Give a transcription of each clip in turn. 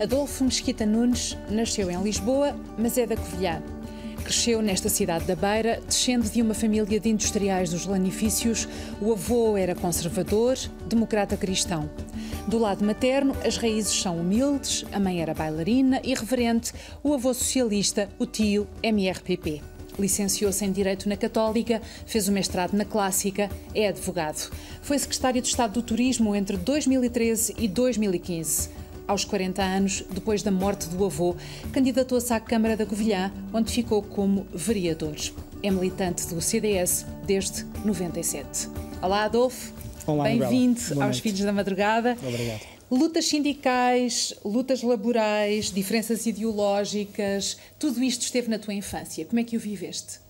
Adolfo Mesquita Nunes nasceu em Lisboa, mas é da Covilhã. Cresceu nesta cidade da Beira, descendo de uma família de industriais dos lanifícios. O avô era conservador, democrata cristão. Do lado materno, as raízes são humildes, a mãe era bailarina e reverente, o avô socialista, o tio MRPP. Licenciou-se em Direito na Católica, fez o mestrado na Clássica, é advogado. Foi secretário de Estado do Turismo entre 2013 e 2015. Aos 40 anos, depois da morte do avô, candidatou-se à Câmara da Covilhã, onde ficou como vereador. É militante do CDS desde 97. Olá, Adolfo. Olá, Bem-vindo aos Filhos da Madrugada. Obrigado. Lutas sindicais, lutas laborais, diferenças ideológicas, tudo isto esteve na tua infância. Como é que o viveste?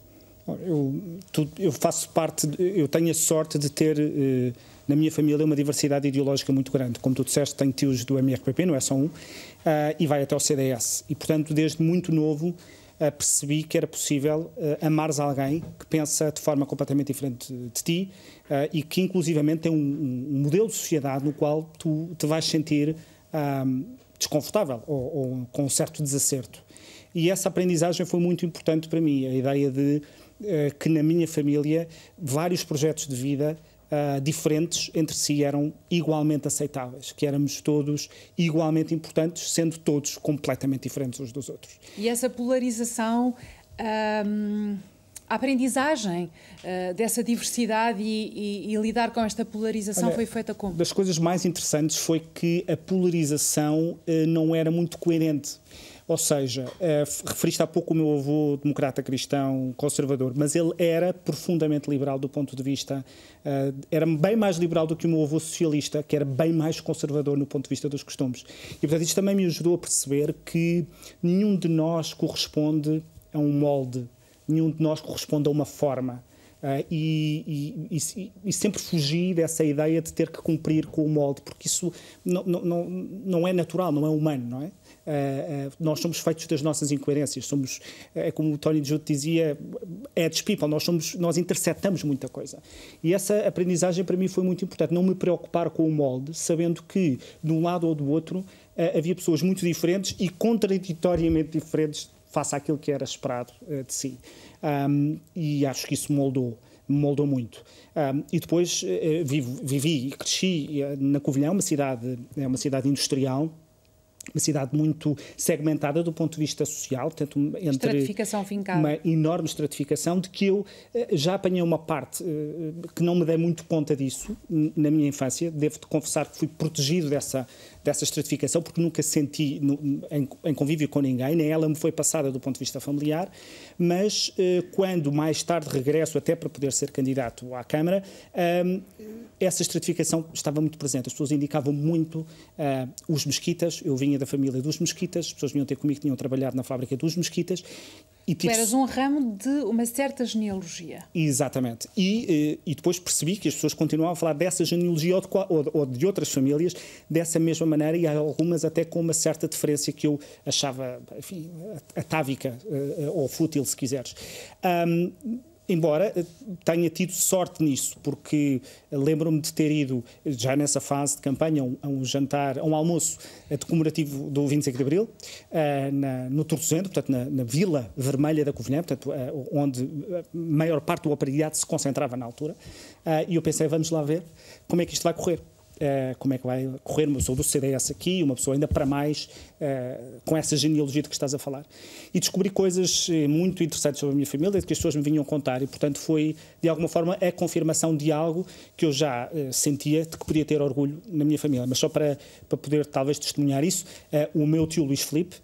Eu, tu, eu faço parte, eu tenho a sorte de ter eh, na minha família uma diversidade ideológica muito grande. Como tu disseste, tenho tios do MRPP, não é só um, uh, e vai até o CDS. E, portanto, desde muito novo, Uh, percebi que era possível uh, amares alguém que pensa de forma completamente diferente de ti uh, e que inclusivamente tem um, um, modelo de sociedade no qual tu te vais sentir desconfortável ou, ou, com um certo desacerto. E essa aprendizagem foi muito importante para mim, a ideia de que na minha família vários projetos de vida uh, diferentes entre si eram igualmente aceitáveis, que éramos todos igualmente importantes, sendo todos completamente diferentes uns dos outros. E essa polarização. Um, a aprendizagem uh, dessa diversidade e, e, e, lidar com esta polarização Olha, foi feita como? Das coisas mais interessantes foi que a polarização uh, não era muito coerente. Ou seja, uh, referiste há pouco o meu avô democrata cristão conservador, mas ele era profundamente liberal do ponto de vista. Uh, era bem mais liberal do que o meu avô socialista, que era bem mais conservador no ponto de vista dos costumes. E, portanto, isto também me ajudou a perceber que nenhum de nós corresponde a um molde, nenhum de nós corresponde a uma forma. Uh, e, e, e, sempre fugi dessa ideia de ter que cumprir com o molde, porque isso não, não, não é natural, não é humano, não é? Uh, uh, nós somos feitos das nossas incoerências, somos, é como o Tony Judd dizia, é people, nós, somos, nós interceptamos muita coisa. E essa aprendizagem para mim foi muito importante, não me preocupar com o molde, sabendo que de um lado ou do outro havia pessoas muito diferentes e contraditoriamente diferentes face àquilo que era esperado de si um, e acho que isso moldou moldou muito. Um, e depois uh, vivo, vivi e cresci na Covilhã, uma cidade, é uma cidade industrial, uma cidade muito segmentada do ponto de vista social, portanto, entre estratificação fincada. uma enorme estratificação, de que eu eh, já apanhei uma parte que não me dei muito conta disso na minha infância. Devo-te confessar que fui protegido dessa, dessa estratificação, porque nunca senti no, em, em, convívio com ninguém, nem ela me foi passada do ponto de vista familiar, mas eh, quando mais tarde regresso, até para poder ser candidato à Câmara, eh, essa estratificação estava muito presente. As pessoas indicavam muito eh, os mesquitas, eu vinha da família dos mesquitas, as pessoas vinham ter comigo, tinham trabalhado na fábrica dos mesquitas, e tu eras um ramo de uma certa genealogia. Exatamente. E, eh, e depois percebi que as pessoas continuavam a falar dessa genealogia ou de, ou de, outras famílias dessa mesma maneira e algumas até com uma certa diferença que eu achava, enfim, atávica eh, ou fútil, se quiseres. Um, embora eh, tenha tido sorte nisso, porque lembro-me de ter ido, já nessa fase de campanha, a um, jantar, a um almoço eh, comemorativo do 25 de Abril, uh, na, no Torcendo, portanto, na, na, Vila Vermelha da Covilhã, portanto, onde a maior parte do aparelhado se concentrava na altura, e eu pensei, vamos lá ver como é que isto vai correr. Uh, como é que vai correr uma pessoa do CDS aqui, uma pessoa ainda para mais uh, com essa genealogia de que estás a falar. E descobri coisas eh, muito interessantes sobre a minha família, que as pessoas me vinham contar, e portanto foi, de alguma forma, a confirmação de algo que eu já uh, sentia de que podia ter orgulho na minha família. Mas só para, para poder, talvez, testemunhar isso, o meu tio Luís Felipe,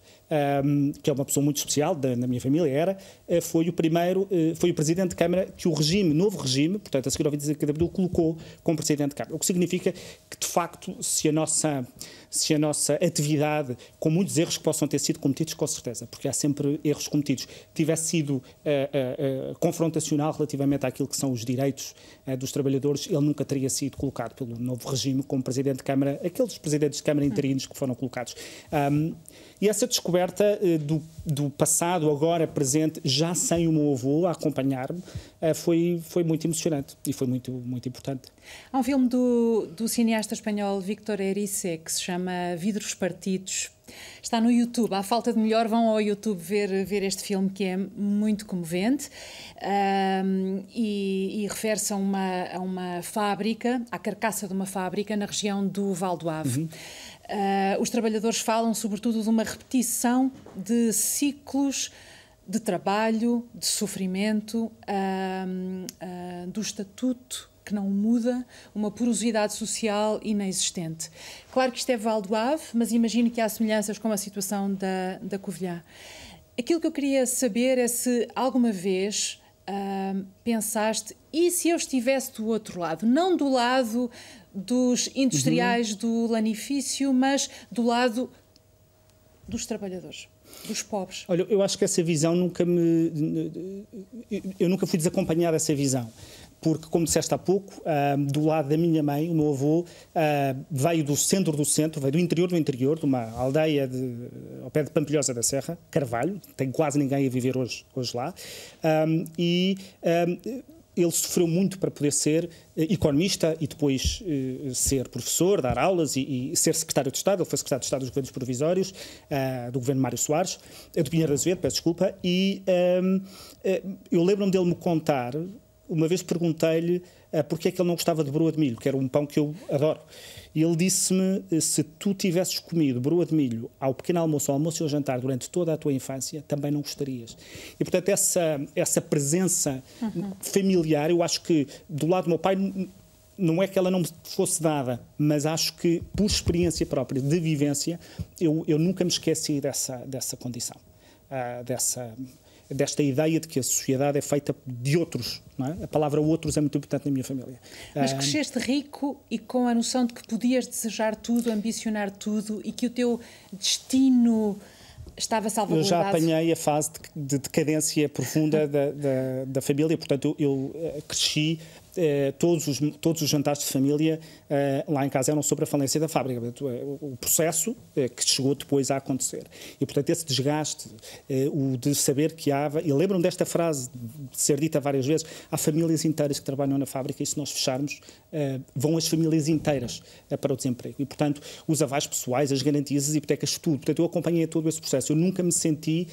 um, que é uma pessoa muito especial da, minha família, era, uh, foi o primeiro, uh, foi o presidente de Câmara que o regime, novo regime, portanto, a seguir ao 25 de Abril, colocou como presidente de Câmara. O que significa que, de facto, se a nossa, se a nossa atividade, com muitos erros que possam ter sido cometidos, com certeza, porque há sempre erros cometidos, tivesse sido uh, confrontacional relativamente àquilo que são os direitos dos trabalhadores, ele nunca teria sido colocado pelo novo regime como presidente de Câmara, aqueles presidentes de Câmara interinos que foram colocados. Um, e essa descoberta uh, do, do, passado, agora presente, já sem o meu avô a acompanhar-me, uh, foi, foi muito emocionante e foi muito, muito importante. Há um filme do, do cineasta espanhol Victor Erice que se chama chama Vidros Partidos. Está no YouTube. À falta de melhor, vão ao YouTube ver, ver este filme que é muito comovente um, e, e refere-se a uma, a uma fábrica, à carcaça de uma fábrica na região do Val do Ave. Uhum. Uh, os trabalhadores falam sobretudo de uma repetição de ciclos de trabalho, de sofrimento, uh, uh, do estatuto que não muda, uma porosidade social inexistente. Claro que isto é Val do Ave, mas imagino que há semelhanças com a situação da, da Covilhã. Aquilo que eu queria saber é se alguma vez uh, pensaste, e se eu estivesse do outro lado? Não do lado dos industriais uhum. do lanifício, mas do lado dos trabalhadores dos pobres. Olha, eu acho que essa visão nunca me. Eu nunca fui desacompanhar dessa visão porque, como disseste há pouco, uh, do lado da minha mãe, o meu avô uh, veio do centro do centro, veio do interior do interior, de uma aldeia de, ao pé de Pampilhosa da Serra, Carvalho, tem quase ninguém a viver hoje, hoje lá, um, e ele sofreu muito para poder ser economista e depois uh, ser professor, dar aulas e, e, ser secretário de Estado. Ele foi secretário de Estado dos governos provisórios, uh, do governo Mário Soares, do Pinheiro Azevedo, peço desculpa, e um, eu lembro-me dele me contar uma vez perguntei-lhe uh, porque é que ele não gostava de broa de milho, que era um pão que eu adoro. E ele disse-me: eh, se tu tivesses comido broa de milho ao pequeno almoço, ao almoço e ao jantar durante toda a tua infância, também não gostarias. E, portanto, essa, essa presença uhum. familiar, eu acho que do lado do meu pai, não é que ela não fosse dada, mas acho que, por experiência própria, de vivência, eu, eu nunca me esqueci dessa, dessa condição, uh, dessa desta ideia de que a sociedade é feita de outros. É? A palavra outros é muito importante na minha família. Mas cresceste rico e com a noção de que podias desejar tudo, ambicionar tudo e que o teu destino estava salvaguardado? Eu já apanhei a fase de decadência profunda da, da, da família, portanto, eu, eu eh, cresci eh, todos, os, todos os jantares de família eh, lá em casa eram sobre a falência da fábrica. Portanto, eh, o processo que chegou depois a acontecer. E, portanto, esse desgaste, o de saber que há. E lembram desta frase, de ser dita várias vezes: há famílias inteiras que trabalham na fábrica e se nós fecharmos, vão as famílias inteiras para o desemprego. E, portanto, os avais pessoais, as garantias, as hipotecas, tudo. Portanto, eu acompanhei todo esse processo. Eu nunca me senti,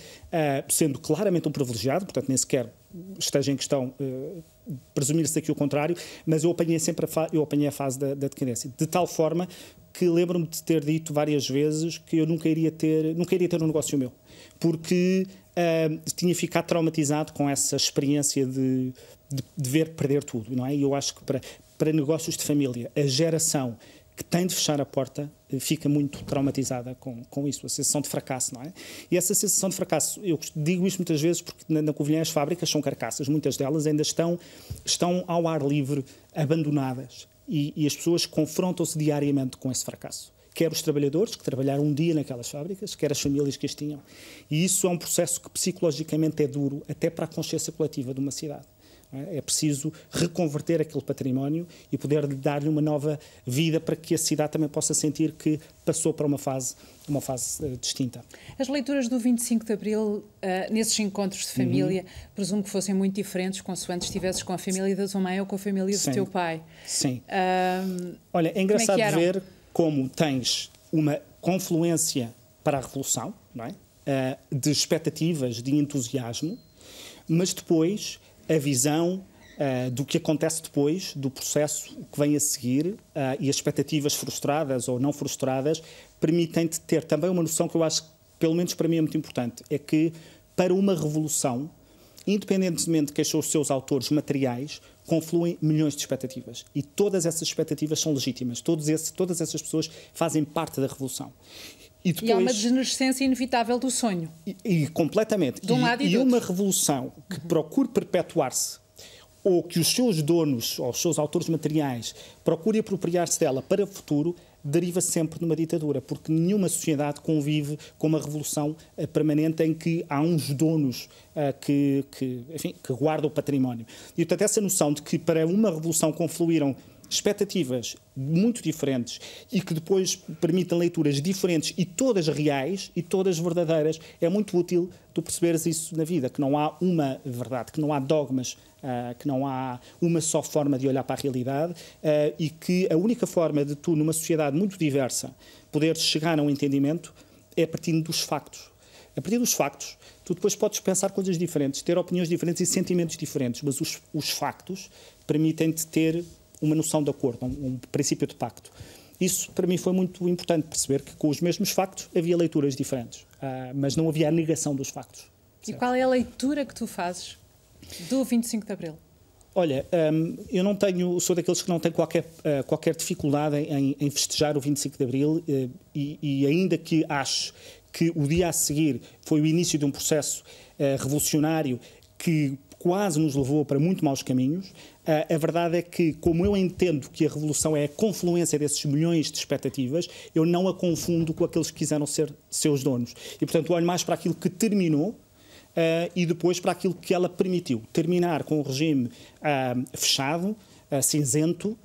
sendo claramente um privilegiado, portanto, nem sequer esteja em questão uh, presumir-se aqui o contrário, mas eu apanhei sempre a, eu apanhei a fase da, da decadência, de tal forma que lembro-me de ter dito várias vezes que eu nunca iria ter, nunca iria ter um negócio meu, porque uh, tinha ficado traumatizado com essa experiência de, de, de ver perder tudo, não é? E eu acho que para, para negócios de família, a geração que tem de fechar a porta eh, fica muito traumatizada com, com isso, a sensação de fracasso, não é? E essa sensação de fracasso, eu digo isto muitas vezes porque na, na Covilhã as fábricas são carcaças, muitas delas ainda estão, estão ao ar livre, abandonadas, e, e as pessoas confrontam-se diariamente com esse fracasso quer os trabalhadores que trabalharam um dia naquelas fábricas, quer as famílias que as tinham. E isso é um processo que psicologicamente é duro, até para a consciência coletiva de uma cidade. É? é preciso reconverter aquele património e poder dar-lhe uma nova vida para que a cidade também possa sentir que passou para uma fase, uma fase uh, distinta. As leituras do 25 de Abril, uh, nesses encontros de família, uhum. presumo que fossem muito diferentes consoante estivesses com a família da tua mãe ou com a família Sim. do teu pai. Sim. Uh, Olha, é, é engraçado é ver como tens uma confluência para a Revolução, não é? de expectativas, de entusiasmo, mas depois a visão uh, do que acontece depois, do processo que vem a seguir uh, e as expectativas frustradas ou não frustradas permitem-te ter também uma noção que eu acho, pelo menos para mim, é muito importante: é que para uma revolução, independentemente de quem são os seus autores materiais, confluem milhões de expectativas. E todas essas expectativas são legítimas. Esse, todas essas pessoas fazem parte da revolução. E, depois, e há uma degenerescência inevitável do sonho. E, e completamente. De um lado e, e uma revolução que procure perpetuar-se ou que os seus donos ou os seus autores materiais procurem apropriar-se dela para o futuro, deriva sempre numa ditadura, porque nenhuma sociedade convive com uma revolução uh, permanente em que há uns donos uh, que, que, enfim, que guardam o património. E, portanto, essa noção de que para uma revolução confluíram expectativas muito diferentes e que depois permitam leituras diferentes e todas reais e todas verdadeiras, é muito útil tu perceberes isso na vida, que não há uma verdade, que não há dogmas, uh, que não há uma só forma de olhar para a realidade uh, e que a única forma de tu, numa sociedade muito diversa, poderes chegar a um entendimento é partindo dos factos. A partir dos factos, tu depois podes pensar coisas diferentes, ter opiniões diferentes e sentimentos diferentes, mas os, os factos permitem-te ter uma noção de acordo, um, um princípio de pacto. Isso, para mim, foi muito importante perceber que, com os mesmos factos, havia leituras diferentes, uh, mas não havia a negação dos factos. E qual é a leitura que tu fazes do 25 de Abril? Olha, um, eu não tenho, sou daqueles que não têm qualquer, uh, qualquer dificuldade em, em, festejar o 25 de Abril uh, e, e, ainda que acho que o dia a seguir foi o início de um processo revolucionário que quase nos levou para muito maus caminhos, a verdade é que, como eu entendo que a revolução é a confluência desses milhões de expectativas, eu não a confundo com aqueles que quiseram ser seus donos. E, portanto, olho mais para aquilo que terminou Uh, e depois para aquilo que ela permitiu. Terminar com um regime uh, fechado, uh, cinzento,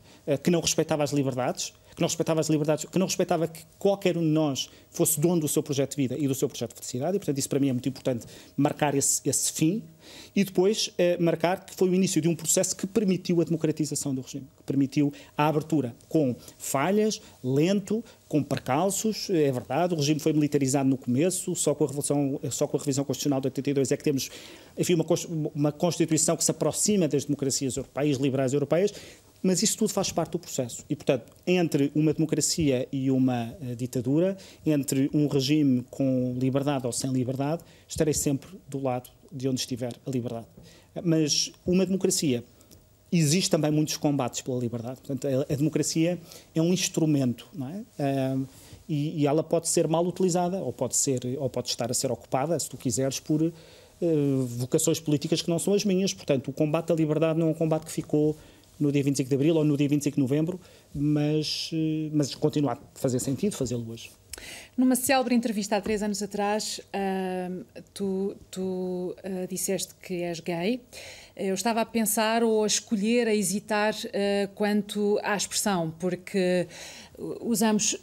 que não respeitava as liberdades, que não respeitava as liberdades, que não respeitava que qualquer um de nós fosse dono do seu projeto de vida e do seu projeto de felicidade, e portanto isso para mim é muito importante marcar esse, esse fim, e depois eh, marcar que foi o início de um processo que permitiu a democratização do regime, que permitiu a abertura com falhas, lento, com percalços, é verdade, o regime foi militarizado no começo, só com a, revolução, só com a revisão constitucional de 82 é que temos enfim, uma, uma Constituição que se aproxima das democracias europeias, liberais europeias, mas isso tudo faz parte do processo. E, portanto, entre uma democracia e uma uh, ditadura, entre um regime com liberdade ou sem liberdade, estarei sempre do lado de onde estiver a liberdade. Mas uma democracia existe também muitos combates pela liberdade. Portanto, a, a democracia é um instrumento, não é? E, e, ela pode ser mal utilizada ou pode ser ou pode estar a ser ocupada, se tu quiseres, por uh, vocações políticas que não são as minhas. Portanto, o combate à liberdade não é um combate que ficou no dia 25 de Abril ou no dia 25 de Novembro, mas, eh, mas continua a fazer sentido fazê-lo hoje. Numa célebre entrevista há três anos atrás, uh, tu, tu uh, disseste que és gay. Eu estava a pensar ou a escolher, a hesitar uh, quanto à expressão, porque usamos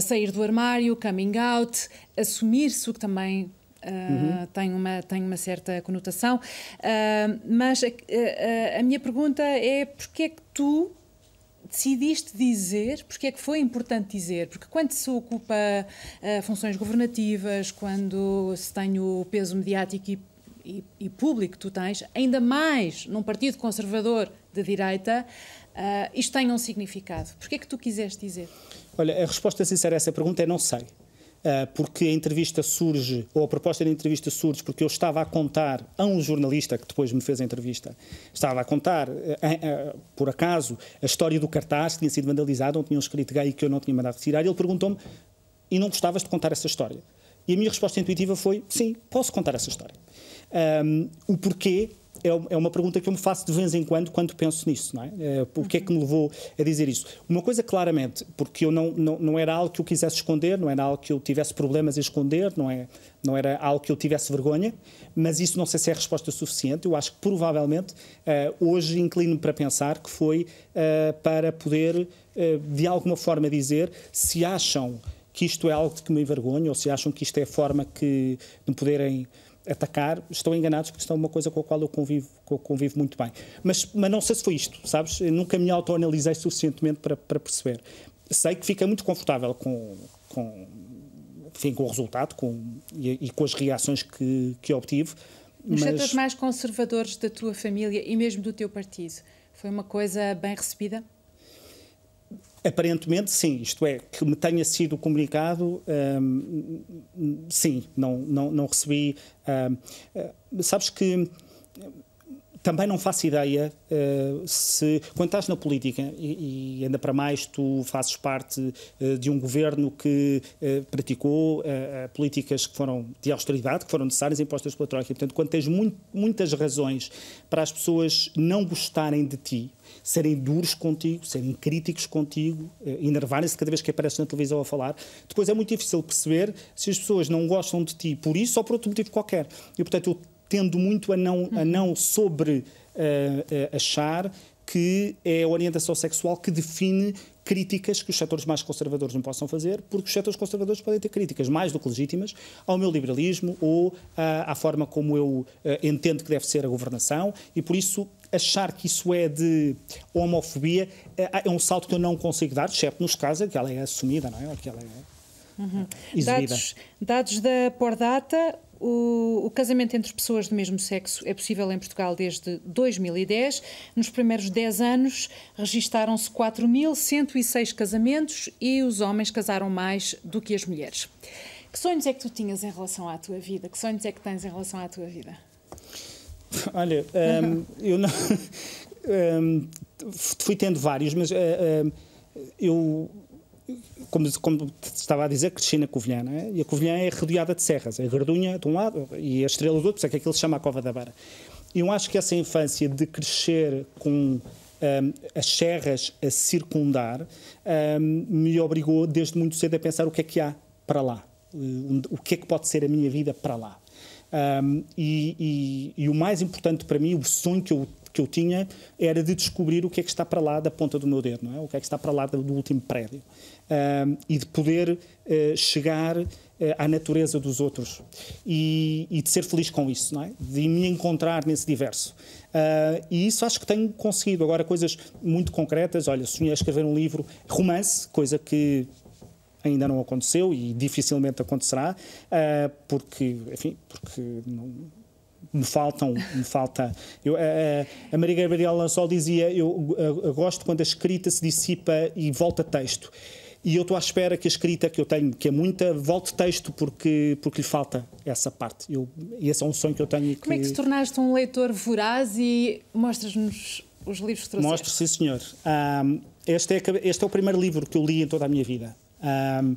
sair do armário, coming out, assumir-se, o que também uhum. tem, uma, tem uma certa conotação. Uh, mas a, a, a, minha pergunta é porquê é que tu decidiste dizer, porque é que foi importante dizer? Porque quando se ocupa uh, funções governativas, quando se tem o peso mediático e, e, e, público que tu tens, ainda mais num partido conservador de direita, isto tem um significado. Porquê é que tu quiseste dizer? Olha, a resposta sincera a essa pergunta é não sei. Eh, porque a entrevista surge, ou a proposta da entrevista surge, porque eu estava a contar a um jornalista que depois me fez a entrevista, estava a contar, eh, eh, por acaso, a história do cartaz que tinha sido vandalizado, onde tinham escrito gay que eu não tinha mandado retirar, e ele perguntou-me: e não gostavas de contar essa história? E a minha resposta intuitiva foi: sim, posso contar essa história. Um, o porquê é, é uma pergunta que eu me faço de vez em quando quando penso nisso, não é? é o que é que me levou a dizer isso? Uma coisa claramente, porque eu não, não, não era algo que eu quisesse esconder, não era algo que eu tivesse problemas a esconder, não, é, não era algo que eu tivesse vergonha, mas isso não sei se é a resposta suficiente. Eu acho que provavelmente uh, hoje inclino para pensar que foi uh, para poder, uh, de alguma forma, dizer se acham que isto é algo de que me envergonho ou se acham que isto é a forma que me poderem atacar, estão enganados porque é uma coisa com a qual eu convivo, eu convivo muito bem. Mas, mas não sei se foi isto, sabes? Eu nunca me autoanalisei suficientemente para, para perceber. Sei que fica muito confortável com, com, enfim, com o resultado com, e, e com as reações que, que obtive. Nos mas... setores mais conservadores da tua família e mesmo do teu partido, foi uma coisa bem recebida? Aparentemente, sim. Isto é, que me tenha sido comunicado, hum, sim, não, não, não recebi. Hum, sabes que também não faço ideia uh, se, quando estás na política, e, e, ainda para mais tu fazes parte uh, de um governo que uh, praticou políticas que foram de austeridade, que foram necessárias impostas pela Troika, portanto, quando tens muito, muitas razões para as pessoas não gostarem de ti, serem duros contigo, serem críticos contigo, enervarem-se cada vez que apareces na televisão a falar, depois é muito difícil perceber se as pessoas não gostam de ti por isso ou por outro motivo qualquer. E, portanto, eu tendo muito a não, a não sobre uh, achar que é a orientação sexual que define críticas que os setores mais conservadores não possam fazer, porque os setores conservadores podem ter críticas mais do que legítimas ao meu liberalismo ou à, à forma como eu uh, entendo que deve ser a governação, e por isso achar que isso é de homofobia é, é um salto que eu não consigo dar, exceto nos casos em que ela é assumida, não é? Que ela é uhum. dados, dados da Pordata, o, o, casamento entre pessoas do mesmo sexo é possível em Portugal desde 2010. Nos primeiros 10 anos registaram-se 4.106 casamentos e os homens casaram mais do que as mulheres. Que sonhos é que tu tinhas em relação à tua vida? Que sonhos é que tens em relação à tua vida? Olha, um, eu não. Um, fui tendo vários, mas uh, uh, eu como, como estava a dizer, cresci na Covilhã, é? e a Covilhã é rodeada de serras, é Gardunha de um lado e a Estrela do outro, por isso é que aquilo se chama a Cova da. E eu acho que essa infância de crescer com um, as serras a circundar um, me obrigou desde muito cedo a pensar o que é que há para lá, o que é que pode ser a minha vida para lá. Um, e, e, e, o mais importante para mim, o sonho que eu que eu tinha era de descobrir o que é que está para lá da ponta do meu dedo, não é? O que é que está para lá do último prédio. Um, e de poder uh, chegar uh, à natureza dos outros e, e, de ser feliz com isso, não é? De me encontrar nesse diverso. Uh, e isso acho que tenho conseguido. Agora, coisas muito concretas, olha, sonhei escrever um livro, romance, coisa que ainda não aconteceu e dificilmente acontecerá, porque, enfim, porque não, me faltam, me falta. Eu, a, a Maria Gabriela Lançol dizia: eu, eu, gosto quando a escrita se dissipa e volta texto. E eu estou à espera que a escrita que eu tenho, que é muita, volte texto porque, porque lhe falta essa parte. Eu, esse é um sonho que eu tenho. Como é que te tornaste um leitor voraz e mostras-nos os livros que trouxeste? Mostro, sim, senhor. Um, este, é, este é o primeiro livro que eu li em toda a minha vida. Um,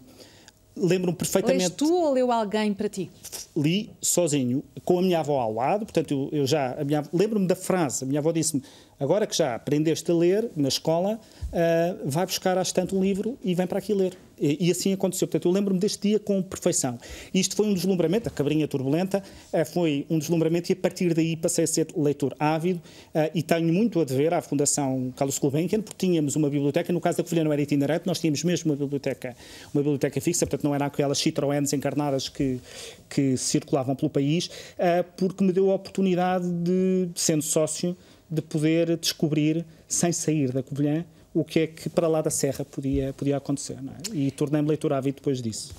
lembro-me perfeitamente. Lês tu ou leu alguém para ti? Li sozinho, com a minha avó ao lado, portanto, eu, eu já. Lembro-me da frase, a minha avó disse-me: agora que já aprendeste a ler na escola, uh, vai buscar à estante um livro e vem para aqui ler. E, assim aconteceu. Portanto, eu lembro-me deste dia com perfeição. Isto foi um deslumbramento, a cabrinha turbulenta uh, foi um deslumbramento e a partir daí passei a ser leitor ávido uh, e tenho muito a dever à Fundação Carlos Gulbenkian, porque tínhamos uma biblioteca, no caso da Covilhã não era itinerante, nós tínhamos mesmo uma biblioteca, uma biblioteca fixa, portanto não era aquelas Citroëns encarnadas que, que circulavam pelo país, porque me deu a oportunidade de, sendo sócio, de poder descobrir, sem sair da Covilhã, o que é que para lá da Serra podia, podia acontecer. É? E tornei-me leitor ávido depois disso.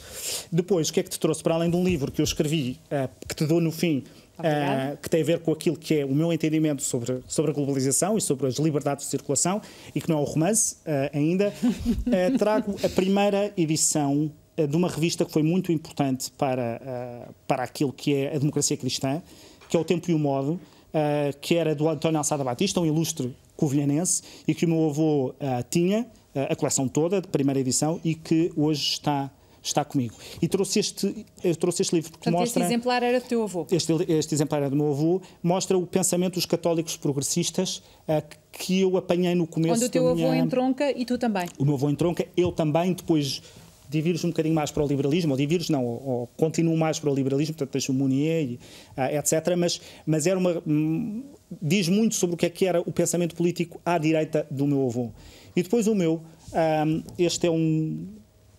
Depois, o que é que te trouxe? Para além de um livro que eu escrevi, uh, que te dou no fim, Uh, que tem a ver com aquilo que é o meu entendimento sobre, sobre a globalização e sobre as liberdades de circulação, e que não é o romance uh, ainda, uh, trago a primeira edição de uma revista que foi muito importante para, para aquilo que é a democracia cristã, que é o Tempo e o Modo, que era do António Alçada Batista, um ilustre covilhanense e que o meu avô uh, tinha, uh, a coleção toda, de primeira edição, e que hoje está está comigo. E trouxe este, eu trouxe este livro porque Portanto, mostra... este exemplar era do teu avô? Este, este exemplar era do meu avô, mostra o pensamento dos católicos progressistas uh, que eu apanhei no começo Onde o teu avô minha... entronca e tu também? O meu avô entronca, eu também, depois divirjo um bocadinho mais para o liberalismo, ou divirjo não, ou, ou continuo mais para o liberalismo, portanto deixo o Mounier, e, uh, etc. Mas, mas era uma... Hum, diz muito sobre o que é que era o pensamento político à direita do meu avô. E depois o meu, um, este é um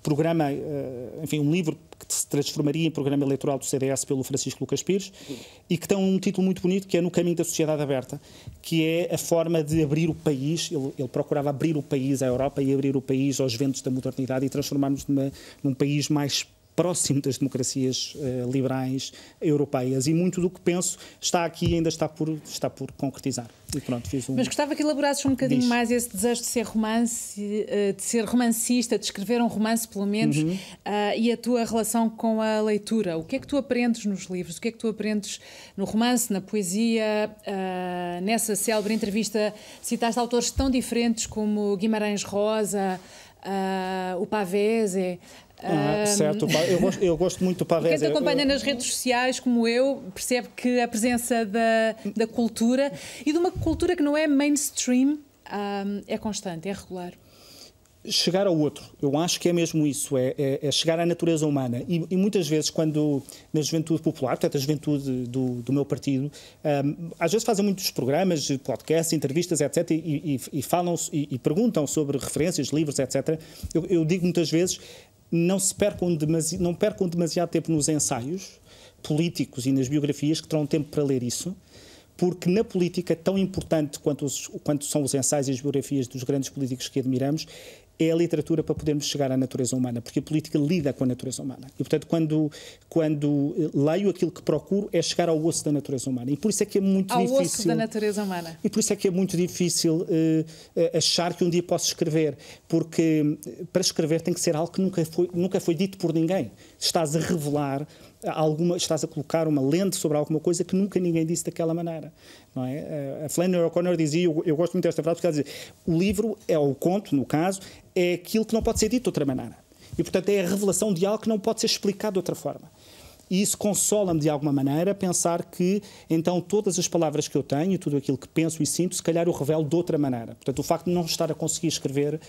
programa, uh, enfim, um livro que se transformaria em programa eleitoral do CDS pelo Francisco Lucas Pires e que tem um título muito bonito que é No Caminho da Sociedade Aberta, que é a forma de abrir o país, ele, ele procurava abrir o país à Europa e abrir o país aos ventos da modernidade e transformarmos numa, num país mais próximo das democracias uh, liberais europeias e muito do que penso está aqui e ainda está por, está por concretizar. E pronto, fiz um... Mas gostava que elaborasses um bocadinho Diz. mais esse desejo de ser romance, uh, de ser romancista, de escrever um romance pelo menos, uhum. uh, e a tua relação com a leitura. O que é que tu aprendes nos livros? O que é que tu aprendes no romance, na poesia? nessa célebre entrevista citaste autores tão diferentes como Guimarães Rosa, o Pavese, ah, certo, eu gosto, eu gosto, muito do Pavés. Quem te acompanha nas redes sociais, como eu, percebe que a presença da, da cultura e de uma cultura que não é mainstream um, é constante, é regular. Chegar ao outro. Eu acho que é mesmo isso, é, é, é chegar à natureza humana. E, e, muitas vezes, quando na juventude popular, portanto, a juventude do, do meu partido, um, às vezes fazem muitos programas, podcasts, entrevistas, etc., e, e, e falam e, perguntam sobre referências, livros, etc. Eu, eu digo muitas vezes, não se percam, demasi, não percam demasiado tempo nos ensaios políticos e nas biografias, que terão tempo para ler isso porque na política, tão importante quanto, os, quanto, são os ensaios e as biografias dos grandes políticos que admiramos, é a literatura para podermos chegar à natureza humana, porque a política lida com a natureza humana. E, portanto, quando, quando eh, leio aquilo que procuro, é chegar ao osso da natureza humana. E por isso é que é muito ao difícil. Ao osso da natureza humana. E por isso é que é muito difícil uh, achar que um dia posso escrever, porque para escrever tem que ser algo que nunca foi, nunca foi dito por ninguém. Estás a revelar alguma, estás a colocar uma lente sobre alguma coisa que nunca ninguém disse daquela maneira. Não é? A Flannery O'Connor dizia, eu, eu, gosto muito desta frase, porque ela dizia, o livro, é o conto, no caso, é aquilo que não pode ser dito de outra maneira. E, portanto, é a revelação de algo que não pode ser explicado de outra forma. E isso consola-me de alguma maneira pensar que então todas as palavras que eu tenho, tudo aquilo que penso e sinto, se calhar eu revelo de outra maneira. Portanto, o facto de não estar a conseguir escrever uh,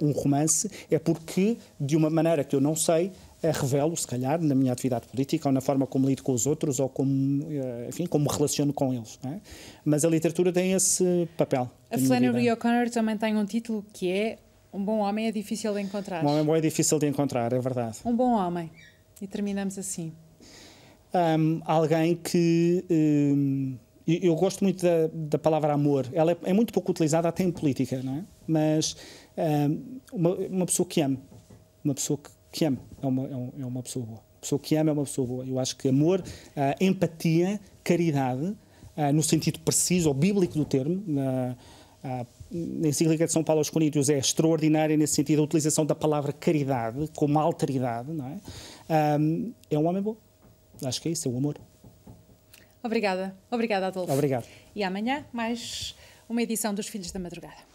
um romance é porque, de uma maneira que eu não sei, revelo, se calhar, na minha atividade política ou na forma como lido com os outros ou como, uh, enfim, como me relaciono com eles. É? Mas a literatura tem esse papel. A Flannery O'Connor também tem um título que é Um bom homem é difícil de encontrar. Um homem bom é difícil de encontrar, é verdade. Um bom homem. E terminamos assim um, alguém que. Um, eu gosto muito da, da palavra amor. Ela é, é, muito pouco utilizada até em política, não é? Mas um, uma, uma, pessoa que ama. Uma pessoa que, que ama é uma, é, é uma pessoa boa. Uma pessoa que ama é uma pessoa boa. Eu acho que amor, uh, empatia, caridade, uh, no sentido preciso ou bíblico do termo, uh, na encíclica de São Paulo aos Coríntios é extraordinária nesse sentido a utilização da palavra caridade como alteridade, não é? É um homem bom. Acho que é isso, é o amor. Obrigada. Obrigada, Adolfo. Obrigado. E amanhã, mais uma edição dos Filhos da Madrugada.